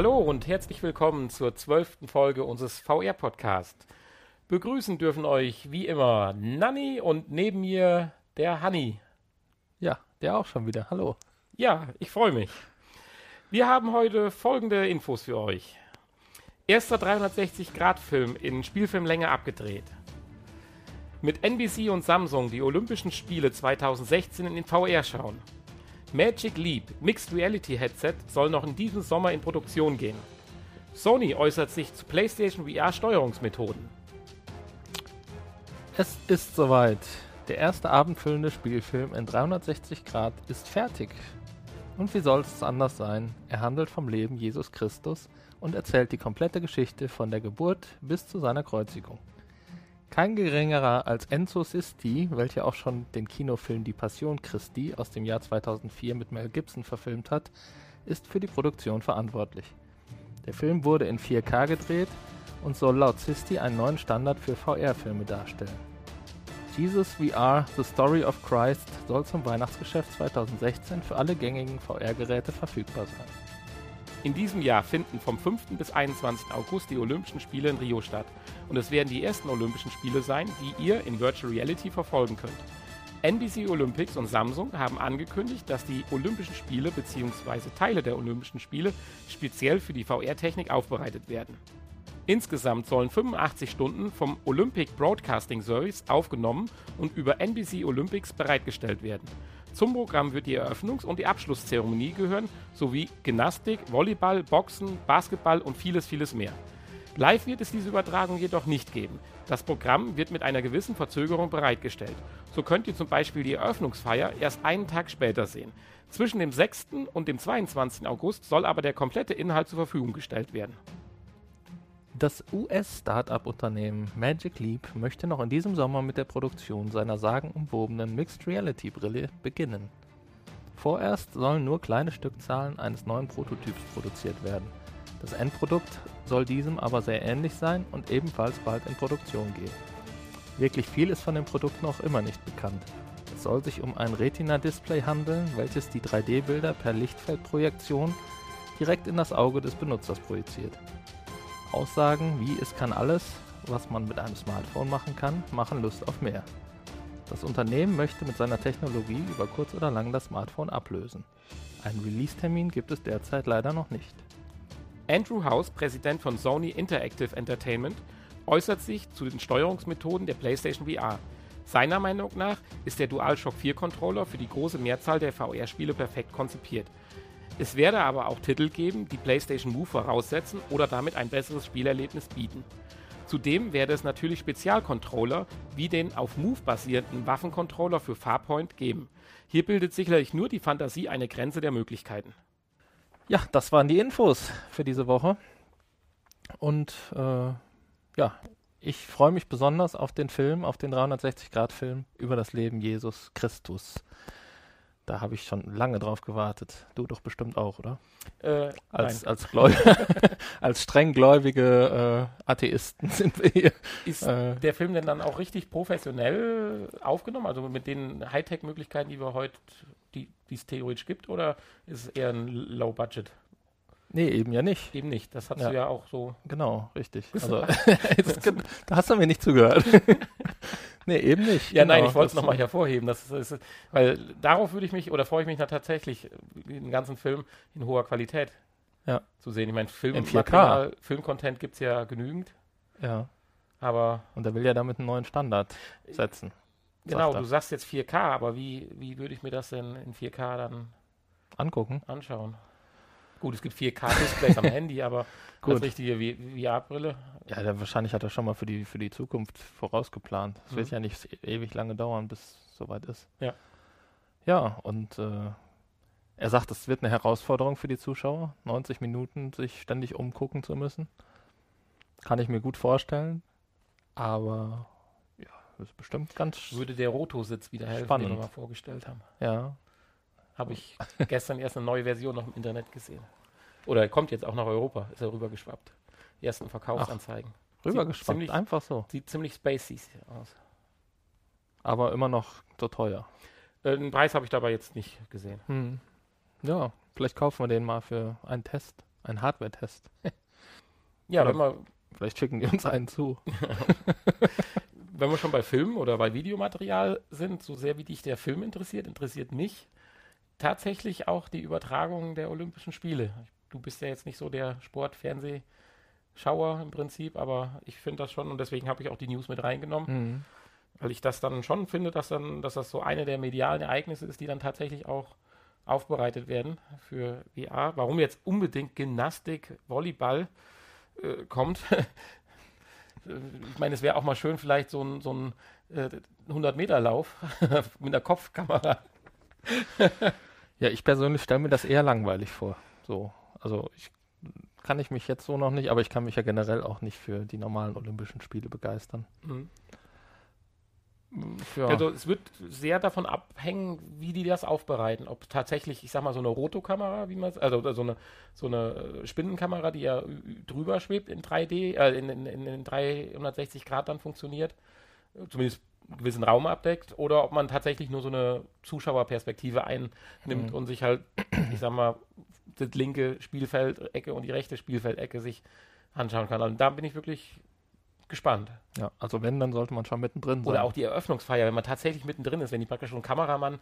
Hallo und herzlich willkommen zur zwölften Folge unseres VR-Podcasts. Begrüßen dürfen euch wie immer Nanni und neben mir der Hanni. Ja, der auch schon wieder. Hallo. Ja, ich freue mich. Wir haben heute folgende Infos für euch. Erster 360-Grad-Film in Spielfilmlänge abgedreht. Mit NBC und Samsung die Olympischen Spiele 2016 in VR schauen. Magic Leap Mixed Reality Headset soll noch in diesem Sommer in Produktion gehen. Sony äußert sich zu PlayStation VR Steuerungsmethoden. Es ist soweit. Der erste abendfüllende Spielfilm in 360 Grad ist fertig. Und wie soll es anders sein? Er handelt vom Leben Jesus Christus und erzählt die komplette Geschichte von der Geburt bis zu seiner Kreuzigung. Kein geringerer als Enzo Sisti, welcher auch schon den Kinofilm Die Passion Christi aus dem Jahr 2004 mit Mel Gibson verfilmt hat, ist für die Produktion verantwortlich. Der Film wurde in 4K gedreht und soll laut Sisti einen neuen Standard für VR-Filme darstellen. Jesus VR The Story of Christ soll zum Weihnachtsgeschäft 2016 für alle gängigen VR-Geräte verfügbar sein. In diesem Jahr finden vom 5. bis 21. August die Olympischen Spiele in Rio statt und es werden die ersten Olympischen Spiele sein, die ihr in Virtual Reality verfolgen könnt. NBC Olympics und Samsung haben angekündigt, dass die Olympischen Spiele bzw. Teile der Olympischen Spiele speziell für die VR-Technik aufbereitet werden. Insgesamt sollen 85 Stunden vom Olympic Broadcasting Service aufgenommen und über NBC Olympics bereitgestellt werden. Zum Programm wird die Eröffnungs- und die Abschlusszeremonie gehören, sowie Gymnastik, Volleyball, Boxen, Basketball und vieles, vieles mehr. Live wird es diese Übertragung jedoch nicht geben. Das Programm wird mit einer gewissen Verzögerung bereitgestellt. So könnt ihr zum Beispiel die Eröffnungsfeier erst einen Tag später sehen. Zwischen dem 6. und dem 22. August soll aber der komplette Inhalt zur Verfügung gestellt werden. Das US-Startup-Unternehmen Magic Leap möchte noch in diesem Sommer mit der Produktion seiner sagenumwobenen Mixed Reality Brille beginnen. Vorerst sollen nur kleine Stückzahlen eines neuen Prototyps produziert werden. Das Endprodukt soll diesem aber sehr ähnlich sein und ebenfalls bald in Produktion gehen. Wirklich viel ist von dem Produkt noch immer nicht bekannt. Es soll sich um ein Retina-Display handeln, welches die 3D-Bilder per Lichtfeldprojektion direkt in das Auge des Benutzers projiziert. Aussagen wie es kann alles, was man mit einem Smartphone machen kann, machen Lust auf mehr. Das Unternehmen möchte mit seiner Technologie über kurz oder lang das Smartphone ablösen. Einen Release-Termin gibt es derzeit leider noch nicht. Andrew House, Präsident von Sony Interactive Entertainment, äußert sich zu den Steuerungsmethoden der PlayStation VR. Seiner Meinung nach ist der DualShock 4 Controller für die große Mehrzahl der VR-Spiele perfekt konzipiert. Es werde aber auch Titel geben, die PlayStation Move voraussetzen oder damit ein besseres Spielerlebnis bieten. Zudem werde es natürlich Spezialcontroller wie den auf Move basierenden Waffencontroller für Farpoint geben. Hier bildet sicherlich nur die Fantasie eine Grenze der Möglichkeiten. Ja, das waren die Infos für diese Woche. Und äh, ja, ich freue mich besonders auf den Film, auf den 360-Grad-Film über das Leben Jesus Christus. Da habe ich schon lange drauf gewartet. Du doch bestimmt auch, oder? Äh, als, als, als strenggläubige äh, Atheisten sind wir hier. Ist äh, der Film denn dann auch richtig professionell aufgenommen? Also mit den Hightech-Möglichkeiten, die wir heute, die es theoretisch gibt, oder ist es eher ein Low-Budget? Nee, eben ja nicht. Eben nicht. Das hast ja. du ja auch so. Genau, richtig. Also, da hast du mir nicht zugehört. nee, eben nicht. Ja, genau, nein, ich wollte es nochmal hervorheben. Das ist, ist, weil darauf würde ich mich, oder freue ich mich da tatsächlich, den ganzen Film in hoher Qualität ja. zu sehen. Ich meine, Film, in 4K. Filmcontent gibt es ja genügend. Ja. Aber. Und er will ja damit einen neuen Standard setzen. Genau, du sagst jetzt 4K, aber wie, wie würde ich mir das denn in 4K dann angucken? Anschauen. Gut, es gibt 4K-Displays am Handy, aber Gut. als richtige VR-Brille. Ja, der, wahrscheinlich hat er schon mal für die, für die Zukunft vorausgeplant. Es mhm. wird ja nicht ewig lange dauern, bis es soweit ist. Ja. Ja, und äh, er sagt, es wird eine Herausforderung für die Zuschauer, 90 Minuten sich ständig umgucken zu müssen. Kann ich mir gut vorstellen. Aber ja, ist bestimmt ganz. Würde der Rotositz wieder helfen, spannend. den wir mal vorgestellt haben. Ja, habe ich gestern erst eine neue Version noch im Internet gesehen. Oder kommt jetzt auch nach Europa, ist er rübergeschwappt. Die ersten Verkaufsanzeigen. Rübergeschwappt, ziemlich, einfach so. Sieht ziemlich spacey aus. Aber immer noch so teuer. Äh, den Preis habe ich dabei jetzt nicht gesehen. Hm. Ja, vielleicht kaufen wir den mal für einen Test, Ein Hardware-Test. Ja, Oder- wenn wir, Vielleicht schicken die uns einen zu. wenn wir schon bei Filmen oder bei Videomaterial sind, so sehr wie dich der Film interessiert, interessiert mich tatsächlich auch die Übertragung der Olympischen Spiele. Du bist ja jetzt nicht so der Sport-Fernsehschauer im Prinzip, aber ich finde das schon und deswegen habe ich auch die News mit reingenommen. Mhm. weil ich das dann schon finde, dass dann, dass das so eine der medialen Ereignisse ist, die dann tatsächlich auch aufbereitet werden für VR. Warum jetzt unbedingt Gymnastik, Volleyball äh, kommt. Ich meine, es wäre auch mal schön, vielleicht so ein, so ein äh, 100-Meter-Lauf mit einer Kopfkamera. Ja, ich persönlich stelle mir das eher langweilig vor. So, also ich kann ich mich jetzt so noch nicht, aber ich kann mich ja generell auch nicht für die normalen Olympischen Spiele begeistern. Ja, Also es wird sehr davon abhängen, wie die das aufbereiten. Ob tatsächlich, ich sag mal, so eine Rotokamera, wie man also oder so eine so eine äh, Spinnenkamera, die ja drüber schwebt in 3D, äh, in, in, in, in 360 Grad dann funktioniert, zumindest gewissen Raum abdeckt, oder ob man tatsächlich nur so eine Zuschauerperspektive einnimmt Mhm. und sich halt, ich sag mal, das linke Spielfeldecke und die rechte Spielfeldecke sich anschauen kann. Und da bin ich wirklich gespannt. ja, also wenn, dann sollte man schon mittendrin sein. Oder auch die Eröffnungsfeier, wenn man tatsächlich mittendrin ist, wenn die praktisch so einen Kameramann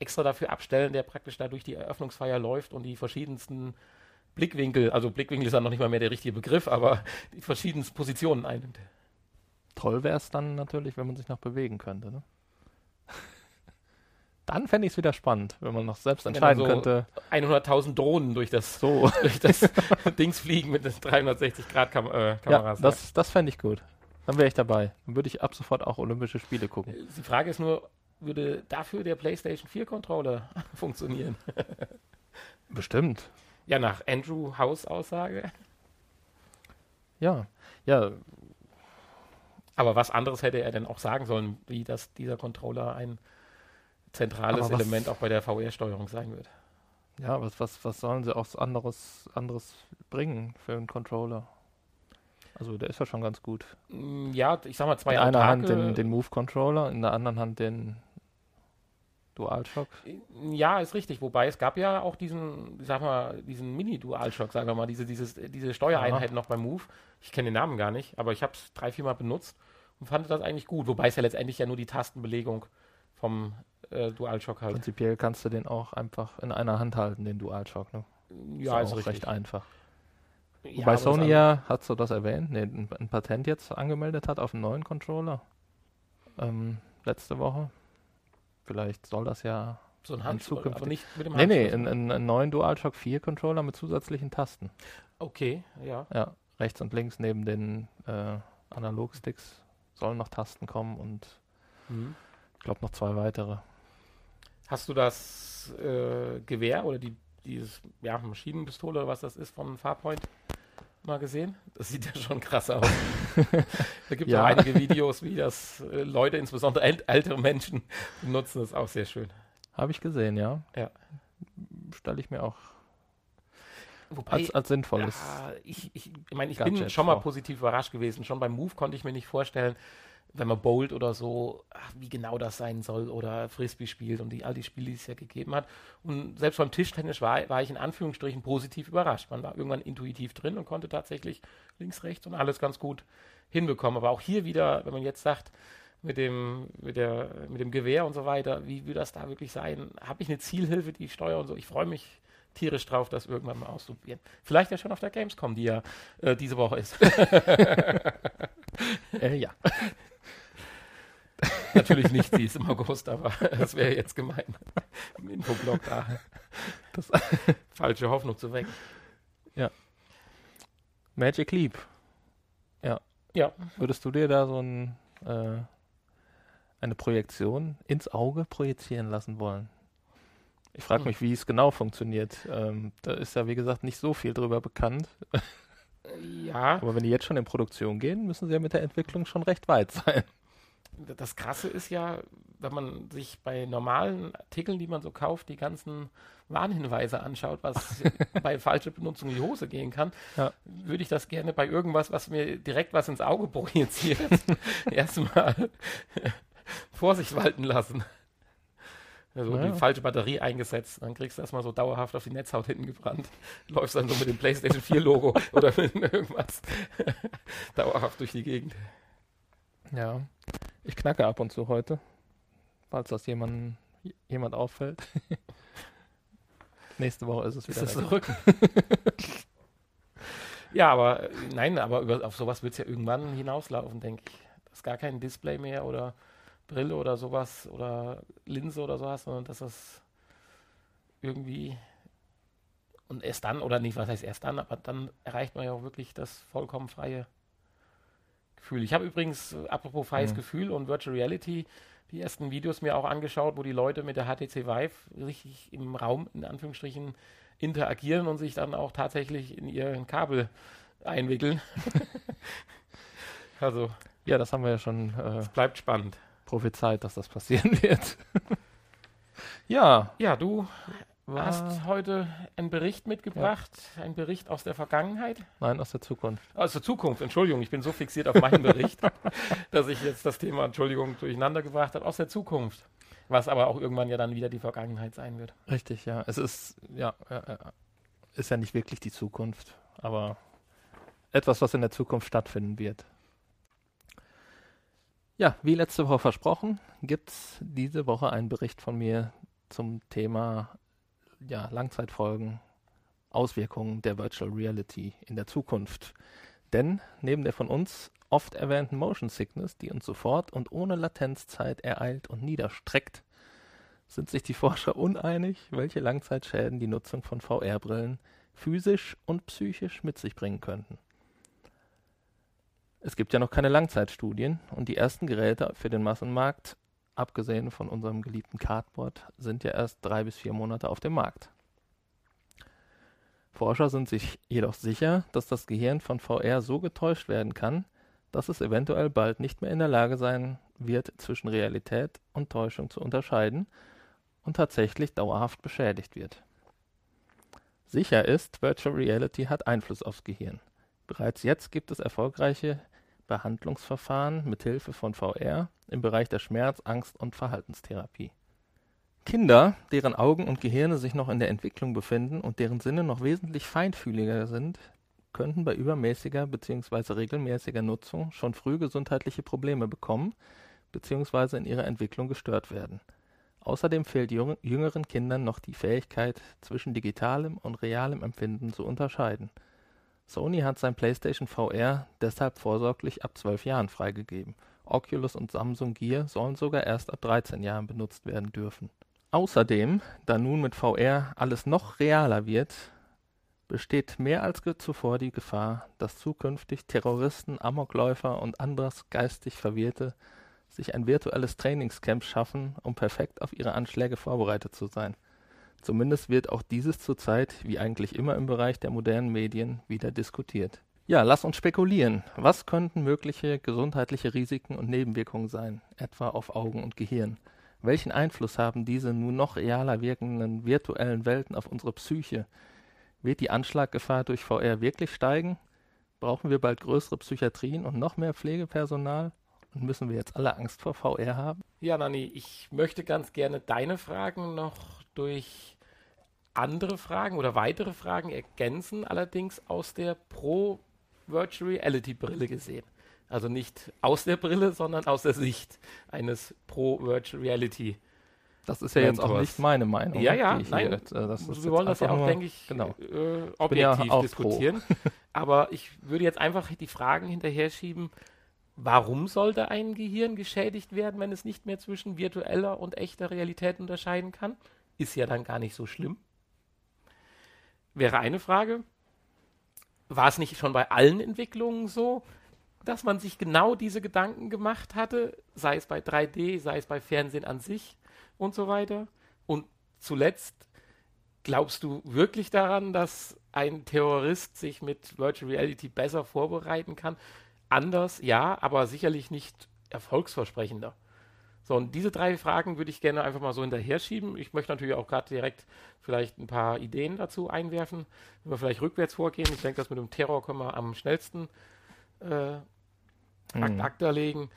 extra dafür abstellen, der praktisch da durch die Eröffnungsfeier läuft und die verschiedensten Blickwinkel, also Blickwinkel ist dann noch nicht mal mehr der richtige Begriff, aber die verschiedensten Positionen einnimmt. Toll wäre es dann natürlich, wenn man sich noch bewegen könnte. Ne? Dann fände ich es wieder spannend, wenn man noch selbst entscheiden so- könnte. 100.000 Drohnen durch das, So, durch das Dings fliegen mit den 360-Grad-Kameras. äh, ja, das, das fände ich gut. Dann wäre ich dabei. Dann würde ich ab sofort auch Olympische Spiele gucken. Die Frage ist nur, würde dafür der PlayStation 4-Controller funktionieren? Bestimmt. Ja, nach Andrew House Aussage. Ja, ja, Aber was anderes hätte er denn auch sagen sollen, wie dass dieser Controller ein zentrales was- Element auch bei der VR-Steuerung sein wird. ja. Was, was, was sollen sie auch anderes, anderes bringen für einen Controller? Also der ist ja schon ganz gut. Mm, Ja, ich sag mal zwei in einer Hand den, den Move-Controller, in der anderen Hand den DualShock. Ja, ist richtig. Wobei es gab ja auch diesen, sag mal, diesen Mini-Dualshock, sagen wir mal, diese, dieses, diese Steuereinheit noch beim Move. Ich kenne den Namen gar nicht, aber ich habe es drei, vier Mal benutzt und fand das eigentlich gut. Wobei es ja letztendlich ja nur die Tastenbelegung vom äh, DualShock halt. Prinzipiell kannst du den auch einfach in einer Hand halten, den DualShock. Ne? Ja, ist ist auch richtig. recht einfach. Ja, Wobei Sony ja, hast du das erwähnt, nee, ein, ein Patent jetzt angemeldet hat auf einen neuen Controller. Ähm, letzte Woche. Vielleicht soll das ja. So ein Handschlag, aber nicht mit dem Nee, nee, Handschlag. einen, einen, neuen DualShock 4 Controller mit zusätzlichen Tasten. Okay, ja. Ja, rechts und links neben den äh, Analogsticks sollen noch Tasten kommen und Mhm. ich glaube noch zwei weitere. Hast du das äh, Gewehr oder die, dieses ja, Maschinenpistole oder was das ist von Farpoint mal gesehen? Das sieht ja schon krass aus. da gibt es Ja. auch einige Videos, wie das äh, Leute, insbesondere äl ältere Menschen, benutzen. Das ist auch sehr schön. Habe ich gesehen, ja. Ja. Stelle ich mir auch Wobei, als, als sinnvolles. ja, ich, ich, ich meine, ich bin Gadget schon mal vor. positiv überrascht gewesen. Schon beim Move konnte ich mir nicht vorstellen, wenn man Bolt oder so, ach, wie genau das sein soll oder Frisbee spielt und die, all die Spiele, die es ja gegeben hat. Und selbst beim Tischtennis war, war ich in Anführungsstrichen positiv überrascht. Man war irgendwann intuitiv drin und konnte tatsächlich links, rechts und alles ganz gut hinbekommen. Aber auch hier wieder, wenn man jetzt sagt, mit dem, mit der, mit dem Gewehr und so weiter, wie will das da wirklich sein? Habe ich eine Zielhilfe, die ich steuere und so? Ich freue mich tierisch drauf, das irgendwann mal auszuprobieren. Vielleicht ja schon auf der Gamescom, die ja äh, diese Woche ist. Äh, ja. Natürlich nicht, sie ist im August, aber das wäre jetzt gemein, im Infoblog da Das- falsche Hoffnung zu wecken. Magic Leap. Ja, Würdest du dir da so ein, äh, eine Projektion ins Auge projizieren lassen wollen? Ich frage Hm. mich, wie es genau funktioniert. Ähm, da ist ja, wie gesagt, nicht so viel drüber bekannt. ja, Aber wenn die jetzt schon in Produktion gehen, müssen sie ja mit der Entwicklung schon recht weit sein. Das Krasse ist ja, wenn man sich bei normalen Artikeln, die man so kauft, die ganzen Warnhinweise anschaut, was bei falscher Benutzung in die Hose gehen kann, Ja. würde ich das gerne bei irgendwas, was mir direkt was ins Auge projiziert, erstmal Vorsicht walten lassen. Also Ja. die falsche Batterie eingesetzt, dann kriegst du erstmal so dauerhaft auf die Netzhaut hinten gebrannt. Läufst dann so mit dem PlayStation 4 Logo oder mit irgendwas dauerhaft durch die Gegend. Ja. Ich knacke ab und zu heute, falls das jemand, jemand auffällt. Nächste Woche ist es Ist wieder weg. zurück? ja, aber äh, nein, aber über, auf sowas wird es ja irgendwann hinauslaufen, denke ich. Dass gar kein Display mehr oder Brille oder sowas oder Linse oder sowas, sondern dass das irgendwie und erst dann, oder nicht, was heißt erst dann, aber dann erreicht man ja auch wirklich das vollkommen freie Gefühl. Ich habe übrigens, äh, apropos freies Mhm. Gefühl und Virtual Reality, die ersten Videos mir auch angeschaut, wo die Leute mit der HTC Vive richtig im Raum, in Anführungsstrichen, interagieren und sich dann auch tatsächlich in ihren Kabel einwickeln. also, Ja, das haben wir ja schon äh, es bleibt spannend. prophezeit, dass das passieren wird. ja, Ja, du war, hast heute einen Bericht mitgebracht, einen Bericht aus der Vergangenheit. nein, aus der Zukunft. Aus der Zukunft, Entschuldigung, ich bin so fixiert auf meinen Bericht, dass ich jetzt das Thema, Entschuldigung, durcheinander gebracht habe. Aus der Zukunft. Was aber auch irgendwann ja dann wieder die Vergangenheit sein wird. Richtig, ja. Es ist, ja, ja, ja, ist ja nicht wirklich die Zukunft, aber etwas, was in der Zukunft stattfinden wird. Ja, wie letzte Woche versprochen, gibt es diese Woche einen Bericht von mir zum Thema ja, Langzeitfolgen, Auswirkungen der Virtual Reality in der Zukunft. Denn neben der von uns oft erwähnten Motion Sickness, die uns sofort und ohne Latenzzeit ereilt und niederstreckt, sind sich die Forscher uneinig, welche Langzeitschäden die Nutzung von VR-Brillen physisch und psychisch mit sich bringen könnten. Es gibt ja noch keine Langzeitstudien und die ersten Geräte für den Massenmarkt, abgesehen von unserem geliebten Cardboard, sind ja erst drei bis vier Monate auf dem Markt. Forscher sind sich jedoch sicher, dass das Gehirn von VR so getäuscht werden kann, dass es eventuell bald nicht mehr in der Lage sein wird, zwischen Realität und Täuschung zu unterscheiden und tatsächlich dauerhaft beschädigt wird. Sicher ist, Virtual Reality hat Einfluss aufs Gehirn. Bereits jetzt gibt es erfolgreiche Behandlungsverfahren mit Hilfe von VR im Bereich der Schmerz-, Angst- und Verhaltenstherapie. Kinder, deren Augen und Gehirne sich noch in der Entwicklung befinden und deren Sinne noch wesentlich feinfühliger sind, könnten bei übermäßiger bzw. regelmäßiger Nutzung schon früh gesundheitliche Probleme bekommen bzw. in ihrer Entwicklung gestört werden. Außerdem fehlt jüng- jüngeren Kindern noch die Fähigkeit, zwischen digitalem und realem Empfinden zu unterscheiden. Sony hat sein PlayStation VR deshalb vorsorglich ab 12 Jahren freigegeben. Oculus und Samsung Gear sollen sogar erst ab 13 Jahren benutzt werden dürfen. Außerdem, da nun mit VR alles noch realer wird, besteht mehr als zuvor die Gefahr, dass zukünftig Terroristen, Amokläufer und anderes geistig Verwirrte sich ein virtuelles Trainingscamp schaffen, um perfekt auf ihre Anschläge vorbereitet zu sein. Zumindest wird auch dieses zurzeit, wie eigentlich immer im Bereich der modernen Medien, wieder diskutiert. Ja, lass uns spekulieren. Was könnten mögliche gesundheitliche Risiken und Nebenwirkungen sein, etwa auf Augen und Gehirn? Welchen Einfluss haben diese nun noch realer wirkenden virtuellen Welten auf unsere Psyche? Wird die Anschlaggefahr durch VR wirklich steigen? Brauchen wir bald größere Psychiatrien und noch mehr Pflegepersonal? Und müssen wir jetzt alle Angst vor VR haben? Ja, Nani, ich möchte ganz gerne deine Fragen noch durch andere Fragen oder weitere Fragen ergänzen, allerdings aus der Pro Virtual Reality Brille gesehen. Also nicht aus der Brille, sondern aus der Sicht eines Pro Virtual Reality. Das ist ja jetzt auch Mentors. nicht meine Meinung. Ja, ja, nein. Hier, jetzt, das ist Wir wollen das ja auch, denke ich, Genau. äh, ja objektiv pro. diskutieren. Aber ich würde jetzt einfach die Fragen hinterher schieben, warum sollte ein Gehirn geschädigt werden, wenn es nicht mehr zwischen virtueller und echter Realität unterscheiden kann? Ist ja dann gar nicht so schlimm. Wäre eine Frage. War es nicht schon bei allen Entwicklungen so, dass man sich genau diese Gedanken gemacht hatte, sei es bei 3D, sei es bei Fernsehen an sich und so weiter? Und zuletzt, glaubst du wirklich daran, dass ein Terrorist sich mit Virtual Reality besser vorbereiten kann? Anders, ja, aber sicherlich nicht erfolgsversprechender. So, und diese drei Fragen würde ich gerne einfach mal so hinterher schieben. Ich möchte natürlich auch gerade direkt vielleicht ein paar Ideen dazu einwerfen, wenn wir vielleicht rückwärts vorgehen. Ich denke, das mit dem Terror können wir am schnellsten äh, Mhm. Akta legen.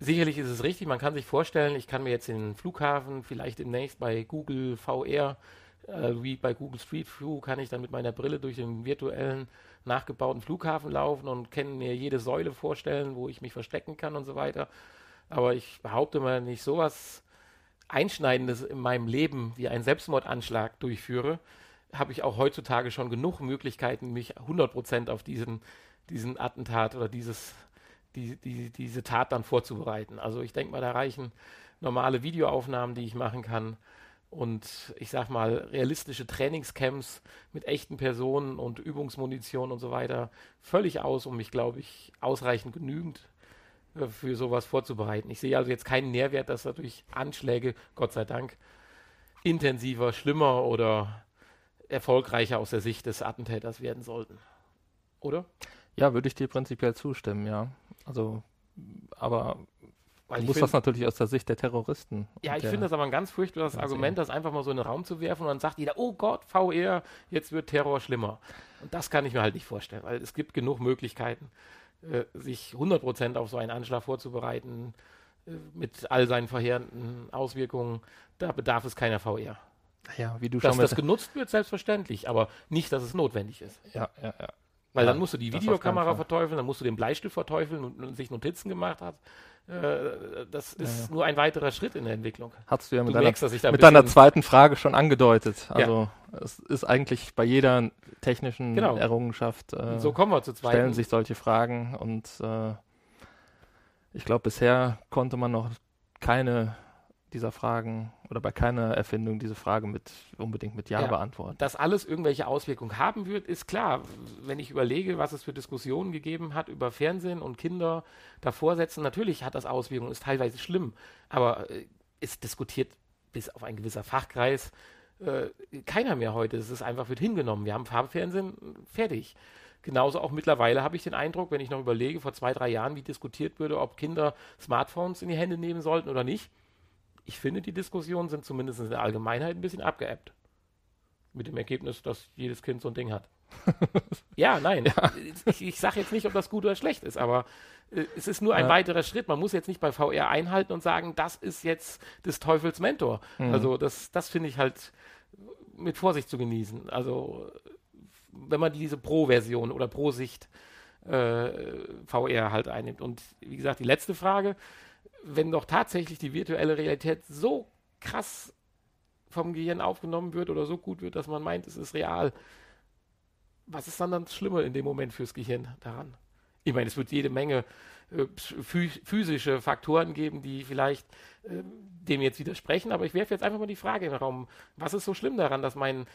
sicherlich ist es richtig, man kann sich vorstellen, ich kann mir jetzt den Flughafen vielleicht demnächst bei Google VR, äh, wie bei Google Street View, kann ich dann mit meiner Brille durch den virtuellen nachgebauten Flughafen laufen und kann mir jede Säule vorstellen, wo ich mich verstecken kann und so weiter. Aber ich behaupte mal, nicht sowas Einschneidendes in meinem Leben wie ein Selbstmordanschlag durchführe, habe ich auch heutzutage schon genug Möglichkeiten, mich 100% auf diesen, diesen Attentat oder dieses, die, die, diese Tat dann vorzubereiten. Also ich denke mal, da reichen normale Videoaufnahmen, die ich machen kann und ich sag mal realistische Trainingscamps mit echten Personen und Übungsmunition und so weiter völlig aus, um mich, glaube ich, ausreichend genügend für sowas vorzubereiten. Ich sehe also jetzt keinen Nährwert, dass dadurch Anschläge, Gott sei Dank, intensiver, schlimmer oder erfolgreicher aus der Sicht des Attentäters werden sollten. Oder? Ja, würde ich dir prinzipiell zustimmen, ja. Also, aber Weil du musst das natürlich aus der Sicht der Terroristen. Ja, ich finde das aber ein ganz furchtbares Argument, das einfach mal so in den Raum zu werfen und dann sagt jeder, oh Gott, VR, jetzt wird Terror schlimmer. Und das kann ich mir halt nicht vorstellen, weil es gibt genug Möglichkeiten, äh, sich 100% auf so einen Anschlag vorzubereiten, äh, mit all seinen verheerenden Auswirkungen. Da bedarf es keiner VR. Ja, wie du Dass schon das genutzt wird, selbstverständlich, aber nicht, dass es notwendig ist. ja, ja, ja. Weil Ja, dann musst du die Videokamera verteufeln, dann musst du den Bleistift verteufeln und, und sich Notizen gemacht hat. Äh, das ist ja. nur ein weiterer Schritt in der Entwicklung. Hast du ja Du mit, deiner, merkst, mit deiner zweiten Frage schon angedeutet. Also es ist eigentlich bei jeder technischen Genau. Errungenschaft äh, So kommen wir zu zweiten. stellen sich solche Fragen und äh, ich glaube, bisher konnte man noch keine dieser Fragen oder bei keiner Erfindung diese Frage mit unbedingt mit Ja, Ja. beantworten. Dass alles irgendwelche Auswirkungen haben wird, ist klar. Wenn ich überlege, was es für Diskussionen gegeben hat über Fernsehen und Kinder davor setzen, natürlich hat das Auswirkungen, ist teilweise schlimm, aber äh, es diskutiert bis auf ein gewisser Fachkreis äh, keiner mehr heute. Es ist einfach, wird hingenommen. Wir haben Farbfernsehen, fertig. Genauso auch mittlerweile habe ich den Eindruck, wenn ich noch überlege, vor zwei, drei Jahren, wie diskutiert würde, ob Kinder Smartphones in die Hände nehmen sollten oder nicht. Ich finde, die Diskussionen sind zumindest in der Allgemeinheit ein bisschen abgeebbt. Mit dem Ergebnis, dass jedes Kind so ein Ding hat. ja, nein. Ich, ich sage jetzt nicht, ob das gut oder schlecht ist, aber äh, es ist nur ein Ja. weiterer Schritt. Man muss jetzt nicht bei VR einhalten und sagen, das ist jetzt des Teufels Mentor. Mhm. Also das, das finde ich halt mit Vorsicht zu genießen. Also wenn man diese Pro-Version oder Pro-Sicht äh, VR halt einnimmt. Und wie gesagt, die letzte Frage, wenn doch tatsächlich die virtuelle Realität so krass vom Gehirn aufgenommen wird oder so gut wird, dass man meint, es ist real, was ist dann das Schlimme in dem Moment fürs Gehirn daran? Ich meine, es wird jede Menge äh, phys- physische Faktoren geben, die vielleicht äh, dem jetzt widersprechen, aber ich werfe jetzt einfach mal die Frage in den Raum, was ist so schlimm daran, dass mein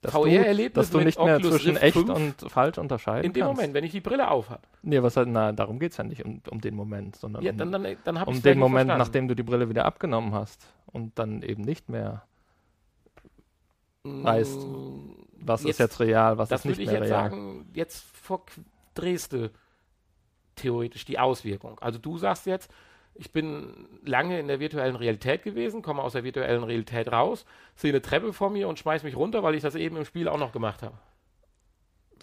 Dass du, VR-Erlebnis dass du mit nicht mehr Oculus zwischen Rift echt 5 und falsch unterscheiden in dem kannst. Moment, wenn ich die Brille aufhab. Nee, was halt, na, darum geht es ja nicht um, um den Moment, sondern Ja, um, dann, dann, dann um den Moment, nachdem du die Brille wieder abgenommen hast und dann eben nicht mehr, weißt, was ist jetzt real, was Das ist nicht würde ich mehr jetzt real. sagen, jetzt Qu- Dresde theoretisch die Auswirkung. Also du sagst jetzt, ich bin lange in der virtuellen Realität gewesen, komme aus der virtuellen Realität raus, sehe eine Treppe vor mir und schmeiß mich runter, weil ich das eben im Spiel auch noch gemacht habe.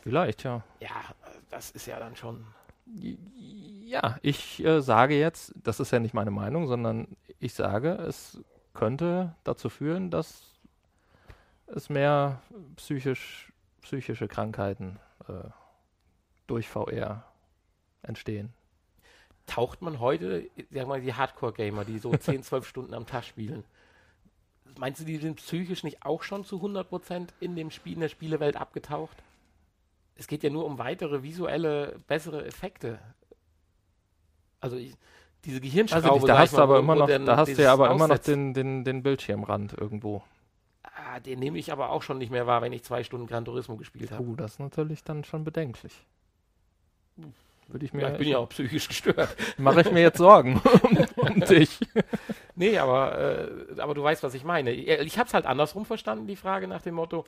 Vielleicht, ja. Ja, das ist ja dann schon. Ja, ich äh, sage jetzt, das ist ja nicht meine Meinung, sondern ich sage, es könnte dazu führen, dass es mehr psychisch, psychische Krankheiten äh, durch VR entstehen. Taucht man heute, sag mal, die Hardcore-Gamer, die so 10, 12 Stunden am Tag spielen, meinst du, die sind psychisch nicht auch schon zu 100% in dem Spiel, in der Spielewelt abgetaucht? Es geht ja nur um weitere visuelle, bessere Effekte. Also ich, diese Gehirnschraube, Also nicht, da hast du aber immer noch, da hast du ja aber immer noch den, den, den Bildschirmrand irgendwo. Ah, den nehme ich aber auch schon nicht mehr wahr, wenn ich zwei Stunden Gran Turismo gespielt habe. Uh, das ist natürlich dann schon bedenklich. Würde ich mir, Ja, ich bin ja auch psychisch gestört. mache ich mir jetzt Sorgen um, dich. Nee, aber, äh, aber du weißt, was ich meine. Ich habe es halt andersrum verstanden, die Frage nach dem Motto,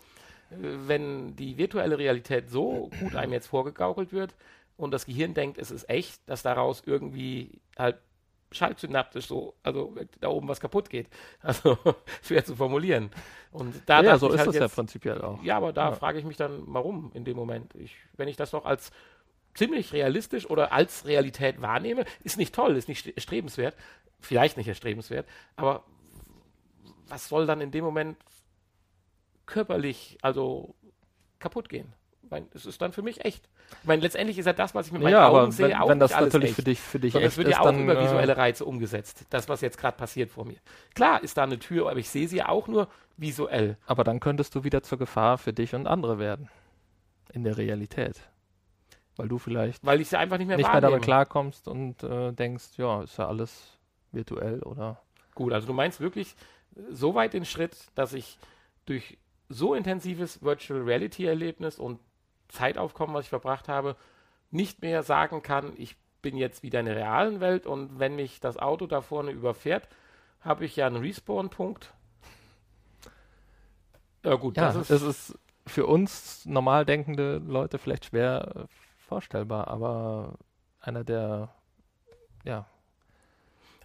äh, wenn die virtuelle Realität so gut einem jetzt vorgegaukelt wird und das Gehirn denkt, es ist echt, dass daraus irgendwie halt schaltsynaptisch so, also da oben was kaputt geht. Also schwer zu formulieren. Und da ja, so ist halt das ja jetzt, prinzipiell auch. ja, aber da Ja. frage ich mich dann, warum in dem Moment? Ich, wenn ich das doch als ziemlich realistisch oder als Realität wahrnehme, ist nicht toll, ist nicht erstrebenswert, vielleicht nicht erstrebenswert, aber was soll dann in dem Moment körperlich, also kaputt gehen? Ich meine, es ist dann für mich echt. Ich meine, letztendlich ist ja das, was ich mit meinen ja, Augen aber sehe, wenn, auch wenn das nicht alles natürlich echt. für dich, für dich Sondern echt es wird ja auch dann, über äh, visuelle Reize umgesetzt. Das, was jetzt gerade passiert vor mir. Klar ist da eine Tür, aber ich sehe sie ja auch nur visuell. aber dann könntest du wieder zur Gefahr für dich und andere werden. In der Realität. Weil du vielleicht Weil ich einfach nicht mehr nicht mehr damit klarkommst und äh, denkst, ja, ist ja alles virtuell oder. Gut, also du meinst wirklich so weit den Schritt, dass ich durch so intensives Virtual Reality Erlebnis und Zeitaufkommen, was ich verbracht habe, nicht mehr sagen kann, ich bin jetzt wieder in der realen Welt und wenn mich das Auto da vorne überfährt, habe ich ja einen Respawn-Punkt. Ja gut, Ja, das das ist, ist für uns normal denkende Leute vielleicht schwer äh, vorstellbar, aber einer der, ja,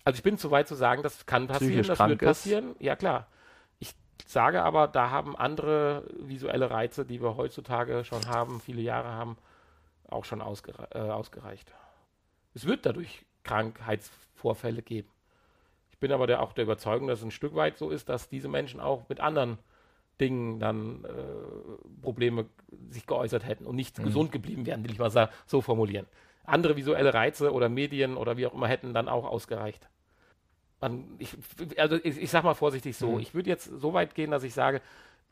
also ich bin zu weit zu sagen, das kann passieren, Psychisch das wird ist. passieren. Ja klar. Ich sage aber, da haben andere visuelle Reize, die wir heutzutage schon haben, viele Jahre haben, auch schon ausgere äh, ausgereicht. Es wird dadurch Krankheitsvorfälle geben. Ich bin aber der, auch der Überzeugung, dass es ein Stück weit so ist, dass diese Menschen auch mit anderen Dingen dann äh, Probleme sich geäußert hätten und nicht Mhm. gesund geblieben wären, will ich mal sa- so formulieren. Andere visuelle Reize oder Medien oder wie auch immer hätten dann auch ausgereicht. Man, ich, also ich, ich sag mal vorsichtig so, Mhm. ich würde jetzt so weit gehen, dass ich sage,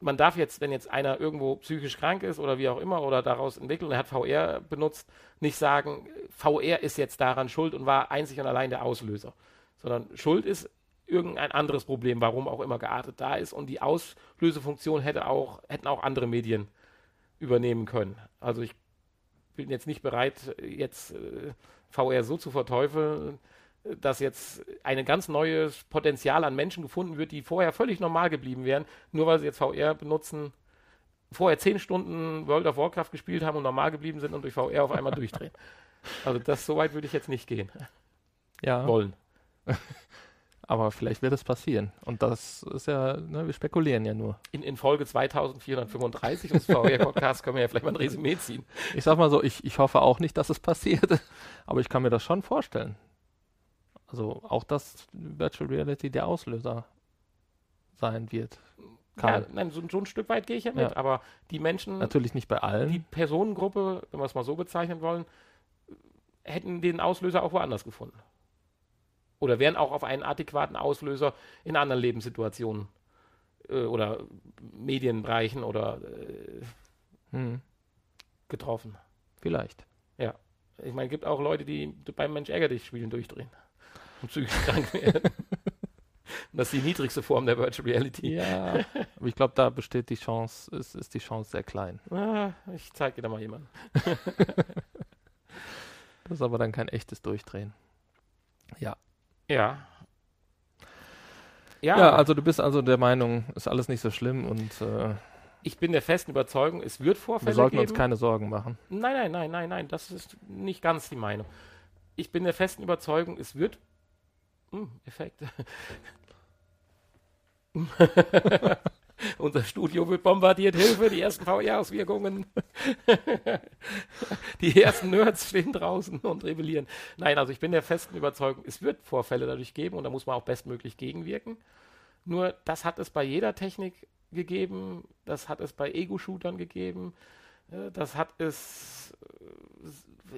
man darf jetzt, wenn jetzt einer irgendwo psychisch krank ist oder wie auch immer oder daraus entwickelt und er hat VR benutzt, nicht sagen, VR ist jetzt daran schuld und war einzig und allein der Auslöser, sondern Schuld ist irgendein anderes Problem, warum auch immer geartet da ist und die Auslösefunktion hätte auch, hätten auch andere Medien übernehmen können. Also ich bin jetzt nicht bereit, jetzt äh, VR so zu verteufeln, dass jetzt ein ganz neues Potenzial an Menschen gefunden wird, die vorher völlig normal geblieben wären, nur weil sie jetzt VR benutzen, vorher zehn Stunden World of Warcraft gespielt haben und normal geblieben sind und durch VR auf einmal durchdrehen. Also das so weit würde ich jetzt nicht gehen ja, wollen. aber vielleicht wird es passieren. Und das ist ja, ne, wir spekulieren ja nur. In, in Folge 2435 des VR-Podcasts können wir ja vielleicht mal ein Resümee ziehen. Ich sag mal so, ich, ich hoffe auch nicht, dass es passiert, aber ich kann mir das schon vorstellen. Also auch, dass Virtual Reality der Auslöser sein wird. Ja, nein, so, so ein Stück weit gehe ich ja mit, Ja. aber die Menschen, Natürlich nicht bei allen. die Personengruppe, wenn wir es mal so bezeichnen wollen, hätten den Auslöser auch woanders gefunden. Oder wären auch auf einen adäquaten Auslöser in anderen Lebenssituationen äh, oder Medienbereichen oder äh, Hm, getroffen. vielleicht. Ich meine, es gibt auch Leute, die beim Mensch ärger dich spielen durchdrehen und psychisch krank werden. das ist die niedrigste Form der Virtual Reality. Ja, aber ich glaube, da besteht die Chance, ist, ist die Chance sehr klein. Ah, ich zeige dir da mal jemanden. Das ist aber dann kein echtes Durchdrehen. Ja. Ja. Ja, also du bist also der Meinung, ist alles nicht so schlimm und äh, ich bin der festen Überzeugung, es wird wir Vorfälle sollten geben. uns keine Sorgen machen. Nein, nein, nein, nein, nein, das ist nicht ganz die Meinung. Ich bin der festen Überzeugung, es wird. Hm, Effekt. Unser Studio wird bombardiert. Hilfe, die ersten VR-Auswirkungen. die ersten Nerds stehen draußen und rebellieren. Nein, also ich bin der festen Überzeugung, es wird Vorfälle dadurch geben und da muss man auch bestmöglich gegenwirken. Nur das hat es bei jeder Technik gegeben, das hat es bei Ego-Shootern gegeben, äh, das hat es äh,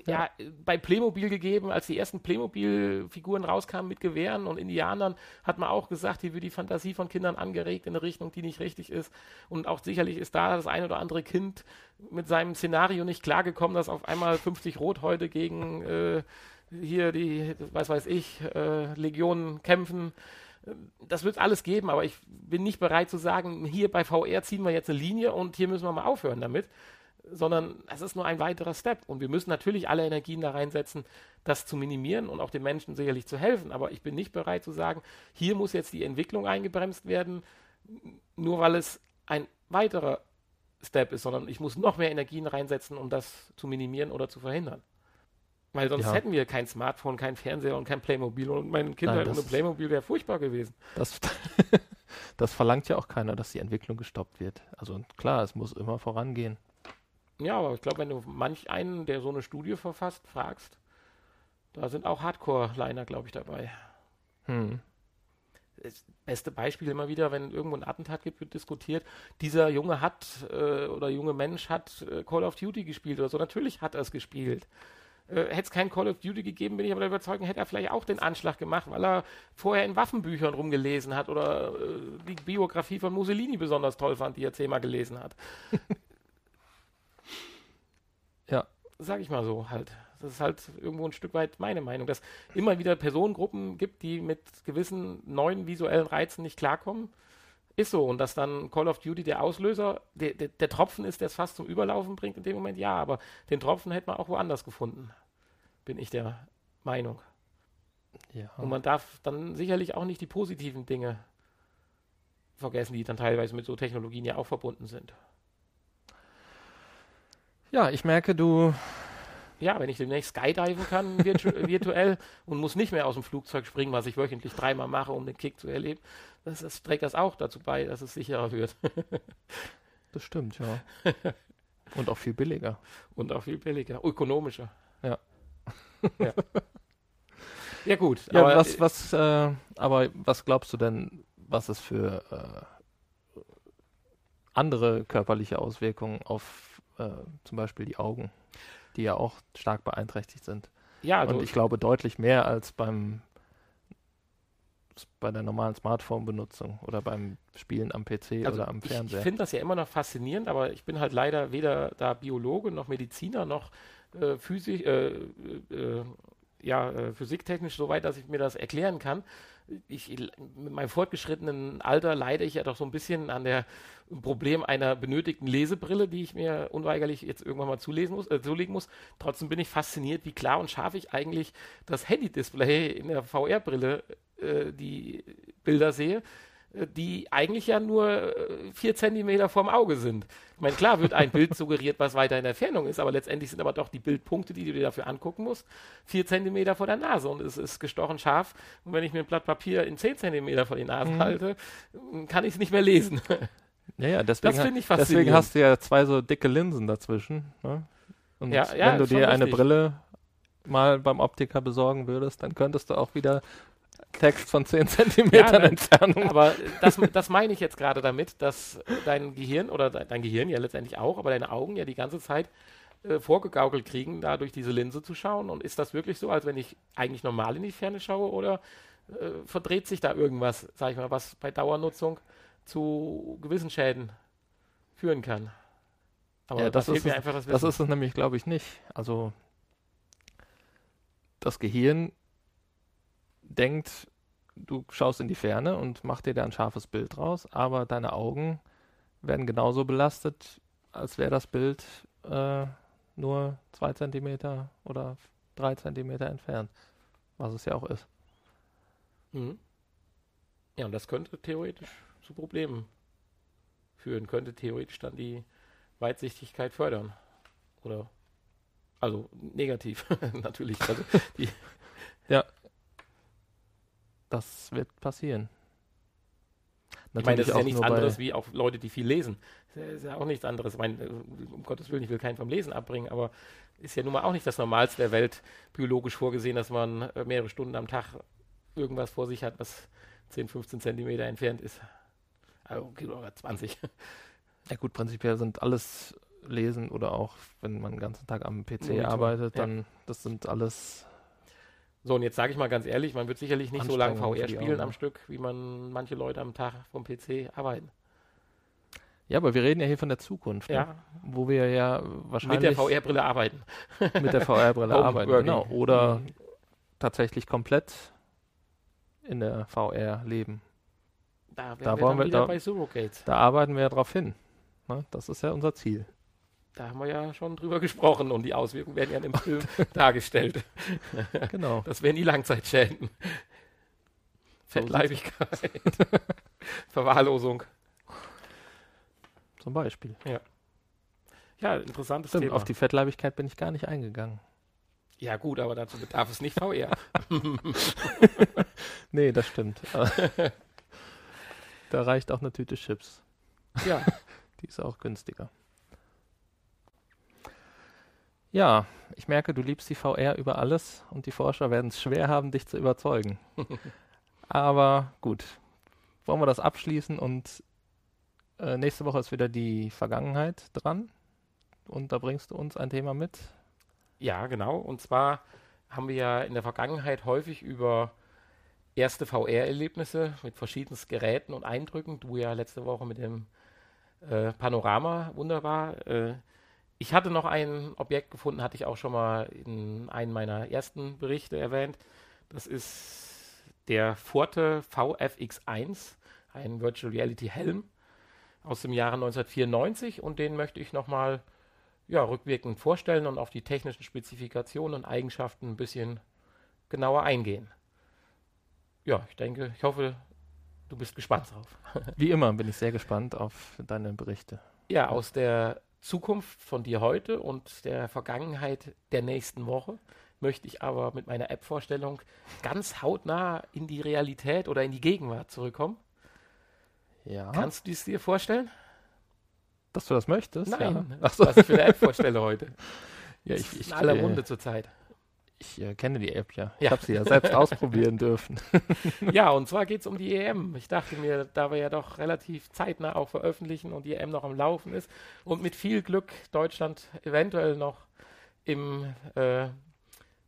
ja. bei Playmobil gegeben, als die ersten Playmobil-Figuren rauskamen mit Gewehren und Indianern, hat man auch gesagt, hier wird die Fantasie von Kindern angeregt in eine Richtung, die nicht richtig ist. Und auch sicherlich ist da das ein oder andere Kind mit seinem Szenario nicht klargekommen, dass auf einmal 50 Rothäute gegen äh, hier die, was weiß ich, äh, Legionen kämpfen. Das wird alles geben, aber ich bin nicht bereit zu sagen, hier bei VR ziehen wir jetzt eine Linie und hier müssen wir mal aufhören damit, sondern es ist nur ein weiterer Step. Und wir müssen natürlich alle Energien da reinsetzen, das zu minimieren und auch den Menschen sicherlich zu helfen. Aber ich bin nicht bereit zu sagen, hier muss jetzt die Entwicklung eingebremst werden, nur weil es ein weiterer Step ist, sondern ich muss noch mehr Energien reinsetzen, um das zu minimieren oder zu verhindern. Weil sonst Ja. hätten wir kein Smartphone, kein Fernseher und kein Playmobil. Und meine Kindheit ohne Playmobil wäre furchtbar gewesen. Das, das verlangt ja auch keiner, dass die Entwicklung gestoppt wird. Also klar, es muss immer vorangehen. Ja, aber ich glaube, wenn du manch einen, der so eine Studie verfasst, fragst, da sind auch Hardcore-Liner, glaube ich, dabei. Hm. Das beste Beispiel immer wieder, wenn irgendwo ein Attentat gibt, wird diskutiert, dieser Junge hat äh, oder junge Mensch hat äh, Call of Duty gespielt oder so. Natürlich hat er es gespielt. Äh, hätte es kein Call of Duty gegeben, bin ich aber der Überzeugung, hätte er vielleicht auch den Anschlag gemacht, weil er vorher in Waffenbüchern rumgelesen hat oder äh, die Biografie von Mussolini besonders toll fand, die er zehnmal gelesen hat. Sag ich mal so halt. Das ist halt irgendwo ein Stück weit meine Meinung, dass immer wieder Personengruppen gibt, die mit gewissen neuen visuellen Reizen nicht klarkommen. Ist so. Und dass dann Call of Duty der Auslöser, der, der, der Tropfen ist, der es fast zum Überlaufen bringt in dem Moment, ja, aber den Tropfen hätte man auch woanders gefunden. Bin ich der Meinung. Ja. Und man darf dann sicherlich auch nicht die positiven Dinge vergessen, die dann teilweise mit so Technologien ja auch verbunden sind. Ja, ich merke, du. Ja, wenn ich demnächst skydiven kann virtu virtuell und muss nicht mehr aus dem Flugzeug springen, was ich wöchentlich dreimal mache, um den Kick zu erleben, das, das trägt das auch dazu bei, dass es sicherer wird Das stimmt, ja. Und auch viel billiger. und auch viel billiger, ökonomischer. Ja. ja. Ja, gut. Ja, aber, was, was, äh, aber was glaubst du denn, was es für äh, andere körperliche Auswirkungen auf äh, zum Beispiel die Augen, die ja auch stark beeinträchtigt sind? ja, also, Und ich glaube deutlich mehr als beim bei der normalen Smartphone-Benutzung oder beim Spielen am PC also oder am ich, ich Fernseher. finde das ja immer noch faszinierend, aber ich bin halt leider weder da Biologe noch Mediziner noch äh, Physik, äh, äh, ja, äh, physiktechnisch so weit, dass ich mir das erklären kann. Ich, mit meinem fortgeschrittenen Alter leide ich ja doch so ein bisschen an der Problem einer benötigten Lesebrille, die ich mir unweigerlich jetzt irgendwann mal zulesen muss, äh, zulegen muss. Trotzdem bin ich fasziniert, wie klar und scharf ich eigentlich das Handy-Display in der VR-Brille äh, die Bilder sehe, die eigentlich ja nur äh, vier Zentimeter vorm Auge sind. Ich meine, klar wird ein Bild suggeriert, was weiter in der Entfernung ist, aber letztendlich sind aber doch die Bildpunkte, die du dir dafür angucken musst, vier Zentimeter vor der Nase und es ist gestochen scharf. Und wenn ich mir ein Blatt Papier in zehn Zentimeter vor die Nase Mhm. halte, kann ich es nicht mehr lesen. ja, ja, deswegen, Das finde ich deswegen faszinierend. hast du ja zwei so dicke Linsen dazwischen. Ne? Und Ja, ja, wenn du dir eine richtig. Brille mal beim Optiker besorgen würdest, dann könntest du auch wieder Text von 10 Zentimetern nein. Entfernung. Aber das, das meine ich jetzt gerade damit, dass dein Gehirn oder de- dein Gehirn ja letztendlich auch, aber deine Augen ja die ganze Zeit äh, vorgegaukelt kriegen, da durch diese Linse zu schauen. Und ist das wirklich so, als wenn ich eigentlich normal in die Ferne schaue oder äh, verdreht sich da irgendwas, sag ich mal, was bei Dauernutzung zu gewissen Schäden führen kann? Aber Ja, da das fehlt ist mir es- einfach das Das ist es nämlich, glaube ich, nicht. Also das Gehirn denkt, du schaust in die Ferne und macht dir da ein scharfes Bild draus, aber deine Augen werden genauso belastet, als wäre das Bild äh, nur zwei Zentimeter oder drei Zentimeter entfernt, was es ja auch ist. Mhm. Ja, und das könnte theoretisch zu Problemen führen, könnte theoretisch dann die Weitsichtigkeit fördern. Oder also negativ natürlich. Also die, Das wird passieren. ich meine, das ist ja nichts anderes wie auch Leute, die viel lesen. Das ist ja auch nichts anderes. Ich meine, äh, um Gottes Willen, ich will keinen vom Lesen abbringen, aber ist ja nun mal auch nicht das Normalste der Welt biologisch vorgesehen, dass man äh, mehrere Stunden am Tag irgendwas vor sich hat, was 10, 15 Zentimeter entfernt ist. Also, okay, oder 20. Ja gut, prinzipiell sind alles Lesen oder auch, wenn man den ganzen Tag am PC Monitor, arbeitet, ja. dann das sind alles So, und jetzt sage ich mal ganz ehrlich, man wird sicherlich nicht so lange VR spielen am Stück, wie man manche Leute am Tag vom PC arbeiten. Ja, aber wir reden ja hier von der Zukunft, ne? Ja, wo wir ja wahrscheinlich mit der VR-Brille arbeiten. mit der VR-Brille arbeiten. working. Genau. Oder Mhm. tatsächlich komplett in der VR leben. Da, Da wir wollen wir- da-. Da arbeiten wir ja drauf hin. Ne? Das ist ja unser Ziel. Da haben wir ja schon drüber gesprochen und die Auswirkungen werden ja im Film dargestellt. Genau. Das wären die Langzeitschäden. Fettleibigkeit, Verwahrlosung. Zum Beispiel. Ja, interessantes Stimmt, Thema. auf die Fettleibigkeit bin ich gar nicht eingegangen. ja gut, aber dazu bedarf es nicht VR. Nee, das stimmt. da reicht auch eine Tüte Chips. ja, Die ist auch günstiger. Ja, ich merke, du liebst die VR über alles und die Forscher werden es schwer haben, dich zu überzeugen. Aber gut, wollen wir das abschließen und äh, nächste Woche ist wieder die Vergangenheit dran und da bringst du uns ein Thema mit. Ja, genau. Und zwar haben wir ja in der Vergangenheit häufig über erste VR-Erlebnisse mit verschiedensten Geräten und Eindrücken. Du ja letzte Woche mit dem äh, Panorama, wunderbar. Äh, ich hatte noch ein Objekt gefunden, hatte ich auch schon mal in einem meiner ersten Berichte erwähnt. Das ist der Forte VFX1, ein Virtual Reality Helm aus dem Jahre 1994 und den möchte ich nochmal ja, rückwirkend vorstellen und auf die technischen Spezifikationen und Eigenschaften ein bisschen genauer eingehen. Ja, ich denke, ich hoffe, du bist gespannt drauf. Wie immer bin ich sehr gespannt auf deine Berichte. Ja, aus der Zukunft von dir heute und der Vergangenheit der nächsten Woche möchte ich aber mit meiner App-Vorstellung ganz hautnah in die Realität oder in die Gegenwart zurückkommen. Ja. Kannst du es dir vorstellen? Dass du das möchtest? Nein. Ja. Ach so. Was ich für eine App vorstelle heute. Ja, ich, ich in aller äh, Munde zurzeit. Ich äh, kenne die App ja. Ich habe sie ja selbst ausprobieren dürfen. ja, und zwar geht es um die EM. Ich dachte mir, da wir ja doch relativ zeitnah auch veröffentlichen und die EM noch am Laufen ist und mit viel Glück Deutschland eventuell noch im äh,